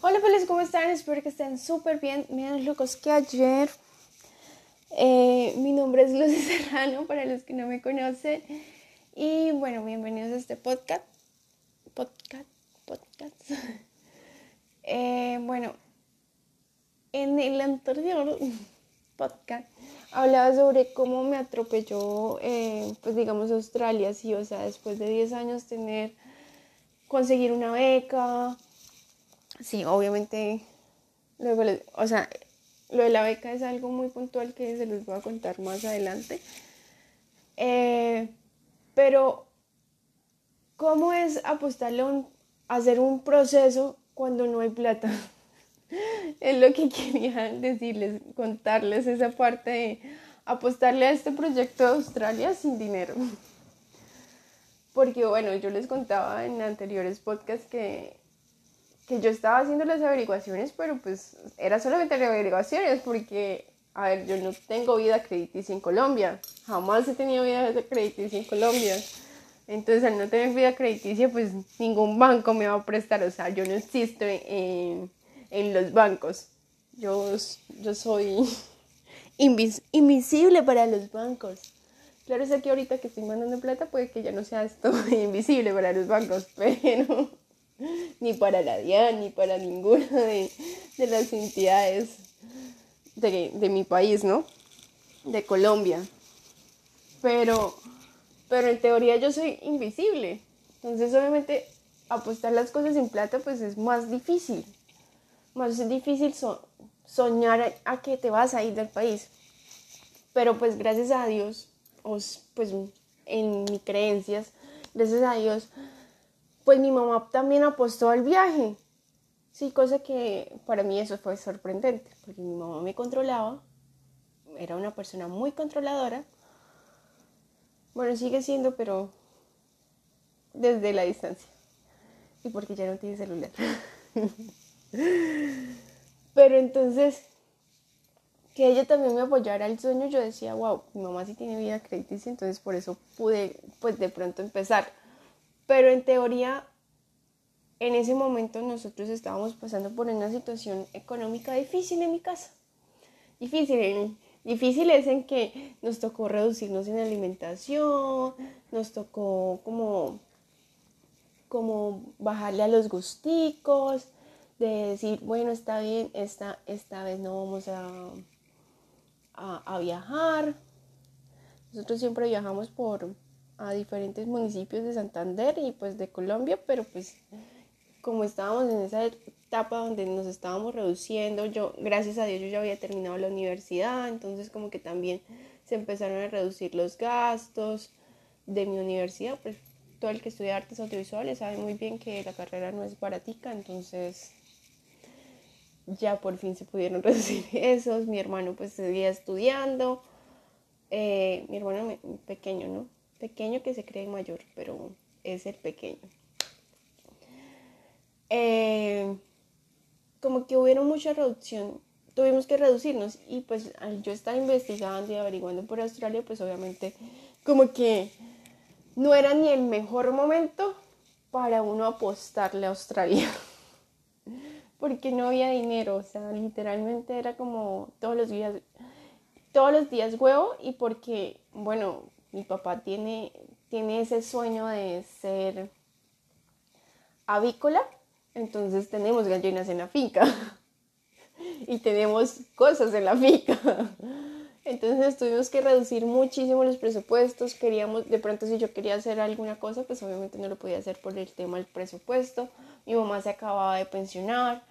Hola, feliz, ¿cómo están? Espero que estén súper bien, menos locos que ayer. Eh, mi nombre es Lucy Serrano, para los que no me conocen. Y bueno, bienvenidos a este podcast. Podcast, podcast. Eh, bueno, en el anterior podcast hablaba sobre cómo me atropelló, eh, pues digamos, Australia, sí, o sea, después de 10 años tener, conseguir una beca sí, obviamente, luego, o sea, lo de la beca es algo muy puntual que se les voy a contar más adelante. Eh, pero, ¿cómo es apostarle a, hacer un proceso cuando no hay plata? es lo que quería decirles, contarles esa parte de apostarle a este proyecto de Australia sin dinero. Porque bueno, yo les contaba en anteriores podcasts que que yo estaba haciendo las averiguaciones, pero pues era solamente averiguaciones porque, a ver, yo no tengo vida crediticia en Colombia, jamás he tenido vida crediticia en Colombia. Entonces, al no tener vida crediticia, pues ningún banco me va a prestar, o sea, yo no existo en, en los bancos. Yo, yo soy invisible para los bancos. Claro, sé que ahorita que estoy mandando plata puede que ya no sea esto invisible para los bancos, pero ni para la DIAN, ni para ninguna de, las entidades de, de, mi país, ¿no? De Colombia. Pero, pero en teoría yo soy invisible. Entonces, obviamente, apostar las cosas en plata, pues es más difícil. Más difícil soñar a, que te vas a ir del país. Pero pues gracias a Dios, pues en mis creencias, gracias a Dios, pues mi mamá también apostó al viaje. Sí, cosa que para mí eso fue sorprendente, porque mi mamá me controlaba, era una persona muy controladora. Bueno, sigue siendo, pero desde la distancia. Y porque ya no tiene celular. pero entonces, que ella también me apoyara el sueño, yo decía, wow, mi mamá sí tiene vida crediticia, entonces por eso pude, pues de pronto empezar pero en teoría, en ese momento nosotros estábamos pasando por una situación económica difícil en mi casa. Difícil, difícil es en que nos tocó reducirnos en alimentación, nos tocó como, como bajarle a los gusticos, de decir, bueno, está bien, esta, esta vez no vamos a, a, a viajar. Nosotros siempre viajamos por, a diferentes municipios de Santander y pues de Colombia, pero pues como estábamos en esa etapa donde nos estábamos reduciendo, yo gracias a Dios yo ya había terminado la universidad, entonces como que también se empezaron a reducir los gastos de mi universidad, pues todo el que estudia artes audiovisuales sabe muy bien que la carrera no es baratica, entonces ya por fin se pudieron reducir esos, mi hermano pues seguía estudiando, eh, mi hermano pequeño, ¿no? Pequeño que se cree mayor, pero es el pequeño. Eh, como que hubieron mucha reducción, tuvimos que reducirnos y pues yo estar investigando y averiguando por Australia, pues obviamente como que no era ni el mejor momento para uno apostarle a Australia. Porque no había dinero, o sea, literalmente era como todos los días, todos los días huevo y porque, bueno, mi papá tiene, tiene ese sueño de ser avícola, entonces tenemos gallinas en la finca y tenemos cosas en la finca. Entonces tuvimos que reducir muchísimo los presupuestos. Queríamos, de pronto si yo quería hacer alguna cosa, pues obviamente no lo podía hacer por el tema del presupuesto. Mi mamá se acababa de pensionar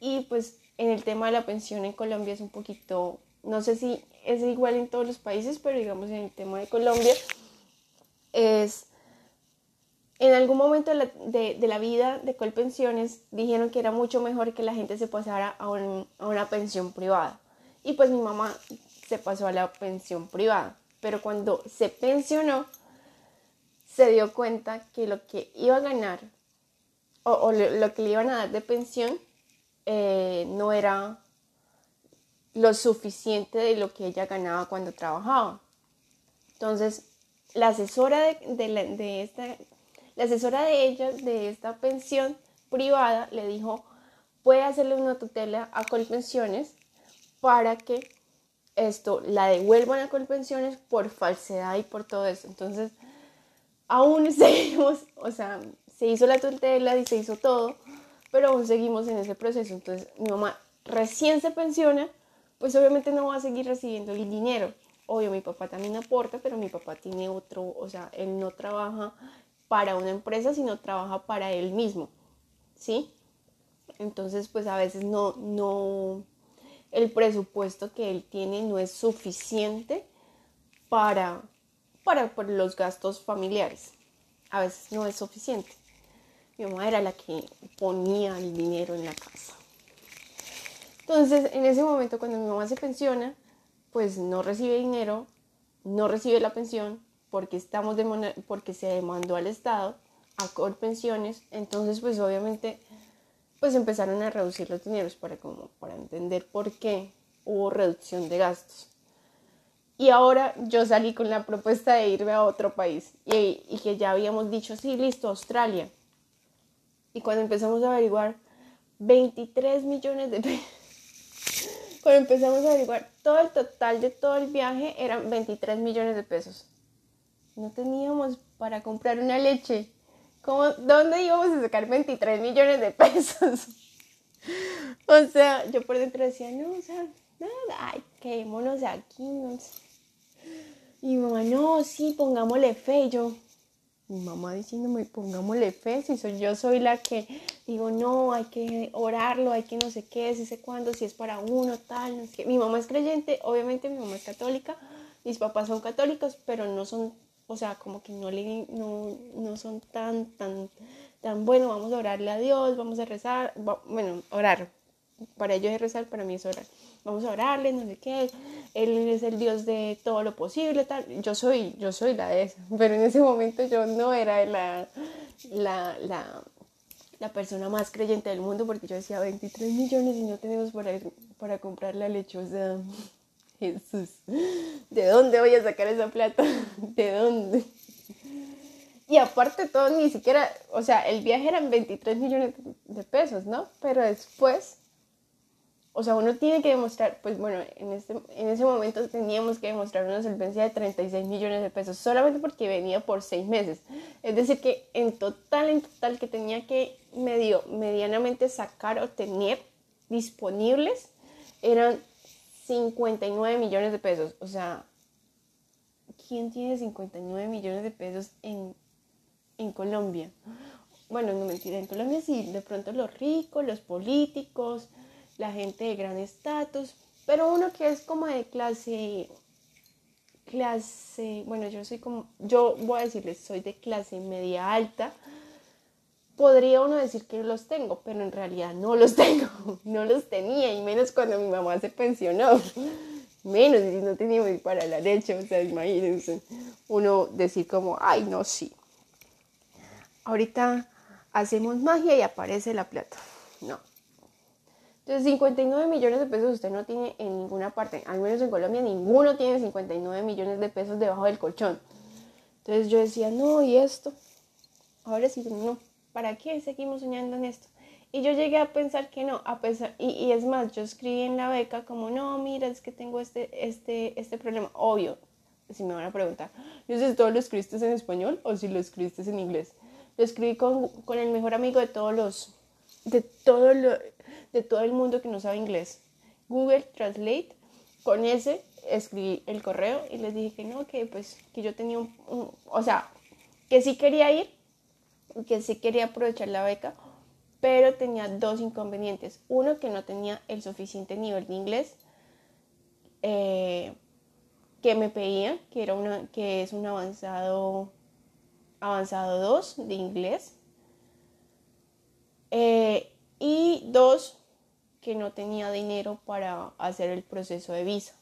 y pues en el tema de la pensión en Colombia es un poquito, no sé si es igual en todos los países, pero digamos en el tema de Colombia es en algún momento de la, vida de Colpensiones dijeron que era mucho mejor que la gente se pasara a, a una pensión privada. Y pues mi mamá se pasó a la pensión privada. Pero cuando se pensionó, se dio cuenta que lo que iba a ganar o, lo, que le iban a dar de pensión eh, no era lo suficiente de lo que ella ganaba cuando trabajaba. Entonces, la asesora de, esta, la asesora de ella, de esta pensión privada, le dijo, puede hacerle una tutela a Colpensiones para que esto la devuelvan a Colpensiones por falsedad y por todo eso. Entonces, aún seguimos, o sea, se hizo la tutela y se hizo todo, pero aún seguimos en ese proceso. Entonces, mi mamá recién se pensiona, pues obviamente no va a seguir recibiendo el dinero. Obvio, mi papá también aporta, pero mi papá tiene otro, o sea, él no trabaja para una empresa, sino trabaja para él mismo, ¿sí? Entonces, pues a veces no, no, el presupuesto que él tiene no es suficiente para, para, los gastos familiares. A veces no es suficiente. Mi mamá era la que ponía el dinero en la casa. Entonces, en ese momento, cuando mi mamá se pensiona, pues no recibe dinero, no recibe la pensión porque, estamos porque se demandó al Estado a pensiones. Entonces, pues obviamente pues empezaron a reducir los dineros para, como, para entender por qué hubo reducción de gastos. Y ahora yo salí con la propuesta de irme a otro país y, que ya habíamos dicho, sí, listo, Australia. Y cuando empezamos a averiguar 23 millones de pesos, cuando empezamos a averiguar todo el total de todo el viaje eran 23 millones de pesos. No teníamos para comprar una leche. ¿Dónde íbamos a sacar 23 millones de pesos? o sea, yo por dentro decía, no, o sea, nada, ay, quedémonos aquí. No Y mi mamá, no, sí, pongámosle fe. Y yo, mi mamá diciéndome, pongámosle fe, si soy, yo soy la que digo, no, hay que orarlo, hay que no sé qué, si sé cuándo, si es para uno, tal, no sé qué. Mi mamá es creyente, obviamente mi mamá es católica, mis papás son católicos, pero no son o sea, como que no, le, no, no son tan, tan, tan, bueno, vamos a orarle a Dios, vamos a rezar, bueno, orar, para ellos es rezar, para mí es orar, vamos a orarle, no sé qué, Él es el Dios de todo lo posible, tal, yo soy, yo soy la de esa, pero en ese momento yo no era la, la, la, la persona más creyente del mundo porque yo decía 23 millones y no tenemos para, para comprar la sea... Jesús, ¿de dónde voy a sacar esa plata? ¿De dónde? Y aparte todo, ni siquiera, o sea, el viaje eran 23 millones de pesos, ¿no? Pero después, o sea, uno tiene que demostrar, pues bueno, en, este, en ese momento teníamos que demostrar una solvencia de 36 millones de pesos, solamente porque venía por seis meses. Es decir, que en total, en total, que tenía que medio, medianamente sacar o tener disponibles eran 59 millones de pesos. O sea, ¿quién tiene 59 millones de pesos en, Colombia? Bueno, no mentira, en Colombia sí, de pronto los ricos, los políticos, la gente de gran estatus, pero uno que es como de clase, clase, bueno, yo soy como, yo voy a decirles, soy de clase media alta, podría uno decir que los tengo, pero en realidad no los tengo, no los tenía, y menos cuando mi mamá se pensionó, menos si no tenía para la leche, o sea, imagínense, uno decir como, ay, no, sí, ahorita hacemos magia y aparece la plata, no. Entonces, 59 millones de pesos usted no tiene en ninguna parte, al menos en Colombia ninguno tiene 59 millones de pesos debajo del colchón. Entonces yo decía, no, ¿y esto? Ahora sí, no, ¿para qué seguimos soñando en esto? Y yo llegué a pensar que no, a pesar, y, es más, yo escribí en la beca como, no, mira, es que tengo este, este, este problema, obvio, si me van a preguntar, yo sé todo lo escribiste en español o si lo escribiste en inglés. Lo escribí con, con el mejor amigo de todos los, de todo, lo, de todo el mundo que no sabe inglés. Google Translate, con ese escribí el correo y les dije que no, que pues que yo tenía un o sea, que sí quería ir, que sí quería aprovechar la beca, pero tenía dos inconvenientes. Uno, que no tenía el suficiente nivel de inglés eh, que me pedían, que, era una, que es un avanzado, avanzado 2 de inglés. Eh, y dos, que no tenía dinero para hacer el proceso de visa.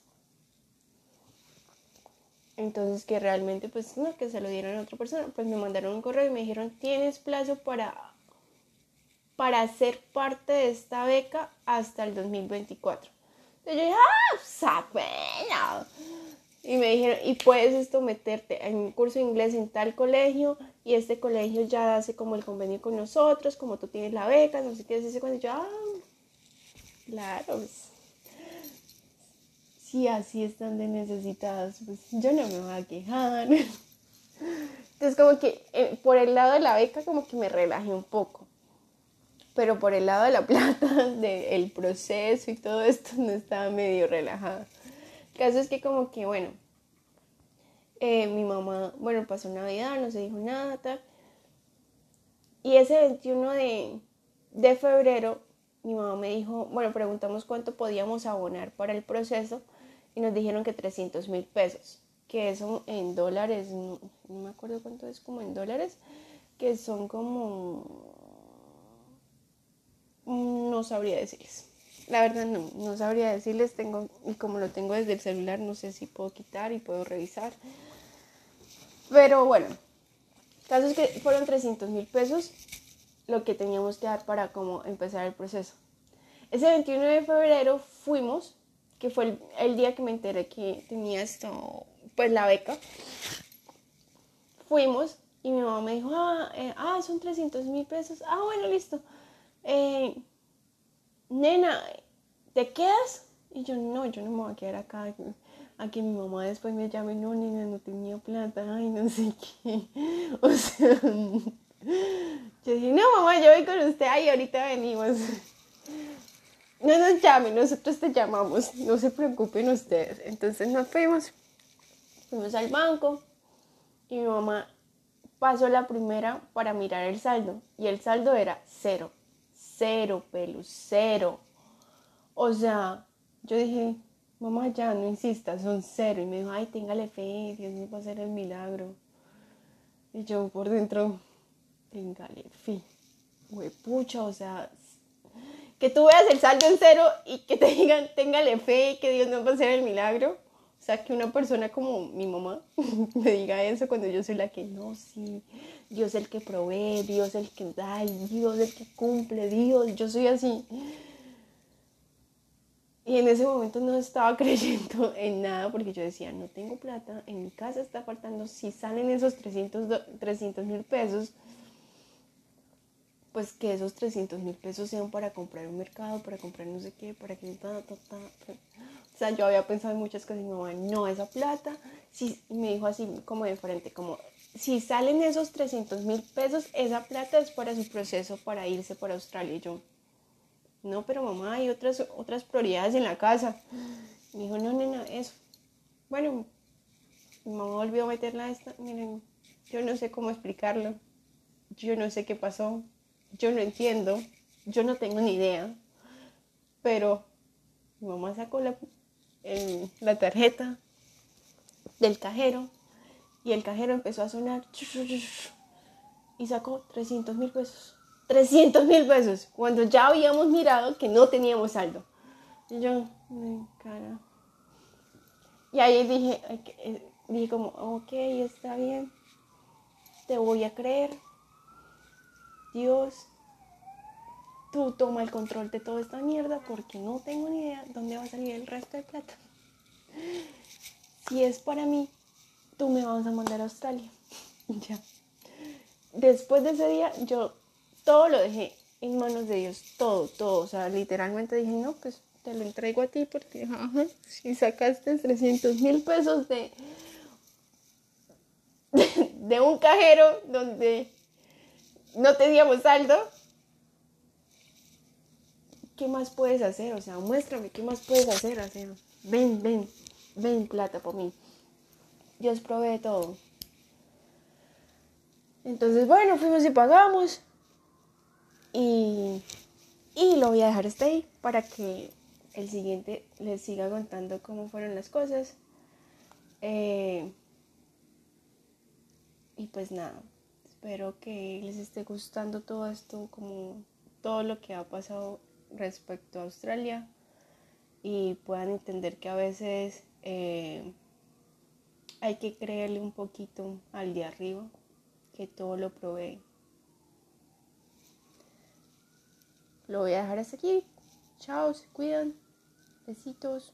Entonces que realmente pues no, que se lo dieron a otra persona, pues me mandaron un correo y me dijeron, tienes plazo para, para ser parte de esta beca hasta el 2024. Entonces yo dije, ah, Y me dijeron, y puedes esto meterte en un curso de inglés en tal colegio y este colegio ya hace como el convenio con nosotros, como tú tienes la beca, no sé qué, ese cuando yo, ah, Claro, pues, si así están de necesitadas, pues yo no me voy a quejar. Entonces como que eh, por el lado de la beca como que me relajé un poco. Pero por el lado de la plata, del proceso y todo esto, no estaba medio relajada. El caso es que como que, bueno, eh, mi mamá, bueno, pasó Navidad, no se dijo nada, tal. Y ese 21 de, de febrero, mi mamá me dijo, bueno, preguntamos cuánto podíamos abonar para el proceso y nos dijeron que 300 mil pesos, que eso en dólares, no, me acuerdo cuánto es como en dólares, que son como, no sabría decirles. La verdad no, no sabría decirles, tengo, y como lo tengo desde el celular, no sé si puedo quitar y puedo revisar. Pero bueno, caso es que fueron 300 mil pesos lo que teníamos que dar para como empezar el proceso. Ese 21 de febrero fuimos que fue el, día que me enteré que tenía esto, pues la beca, fuimos y mi mamá me dijo, ah, eh, ah son 300 mil pesos, ah, bueno, listo. Eh, nena, ¿te quedas? Y yo, no, yo no me voy a quedar acá. A que mi mamá después me llame, no, nena, no tenía plata, ay, no sé qué. O sea, yo dije, no, mamá, yo voy con usted, ay, ahorita venimos no nos llamen, nosotros te llamamos, no se preocupen ustedes. Entonces nos fuimos, fuimos al banco y mi mamá pasó la primera para mirar el saldo y el saldo era cero, cero, pelos, cero. O sea, yo dije, mamá, ya no insistas, son cero. Y me dijo, ay, téngale fe, Dios me va a hacer el milagro. Y yo por dentro, téngale fe. pucha, o sea, que tú veas el saldo en cero y que te digan, téngale fe y que Dios nos va a hacer el milagro. O sea, que una persona como mi mamá me diga eso cuando yo soy la que no, sí, Dios el que provee, Dios el que da, Dios el que cumple, Dios, yo soy así. Y en ese momento no estaba creyendo en nada porque yo decía, no tengo plata, en mi casa está faltando, si salen esos 300 mil pesos, pues que esos 300 mil pesos sean para comprar un mercado, para comprar no sé qué, para que... Ta, ta, ta, o sea, yo había pensado en muchas cosas y mi mamá, no, esa plata, si, me dijo así como de frente, como, si salen esos 300 mil pesos, esa plata es para su proceso para irse para Australia. Y yo, no, pero mamá, hay otras, otras prioridades en la casa. Me dijo, no, nena, eso. Bueno, mi mamá volvió a meterla a esta, miren, yo no sé cómo explicarlo, yo no sé qué pasó, yo no entiendo, yo no tengo ni idea, pero mi mamá sacó la, la tarjeta del cajero y el cajero empezó a sonar y sacó 300 mil pesos. 300 mil pesos, cuando ya habíamos mirado que no teníamos saldo. Y yo, cara. Y ahí dije, eh, dije como, ok, está bien, te voy a creer, Dios, tú toma el control de toda esta mierda porque no tengo ni idea dónde va a salir el resto de plata. Si es para mí, tú me vas a mandar a Australia. ya. Después de ese día, yo todo lo dejé en manos de Dios, todo, todo. O sea, literalmente dije, no, pues te lo entrego a ti porque si sacaste 300 mil pesos de, de un cajero donde no teníamos saldo, ¿qué más puedes hacer? O sea, muéstrame, ¿qué más puedes hacer? Ven, ven, ven plata por mí. Dios provee todo. Entonces, bueno, fuimos y pagamos. Y, y lo voy a dejar hasta ahí para que el siguiente les siga contando cómo fueron las cosas. Eh, y pues nada, espero que les esté gustando todo esto, como todo lo que ha pasado respecto a Australia y puedan entender que a veces eh, hay que creerle un poquito al de arriba, que todo lo provee. Lo voy a dejar hasta aquí. Chao, se cuidan. Besitos.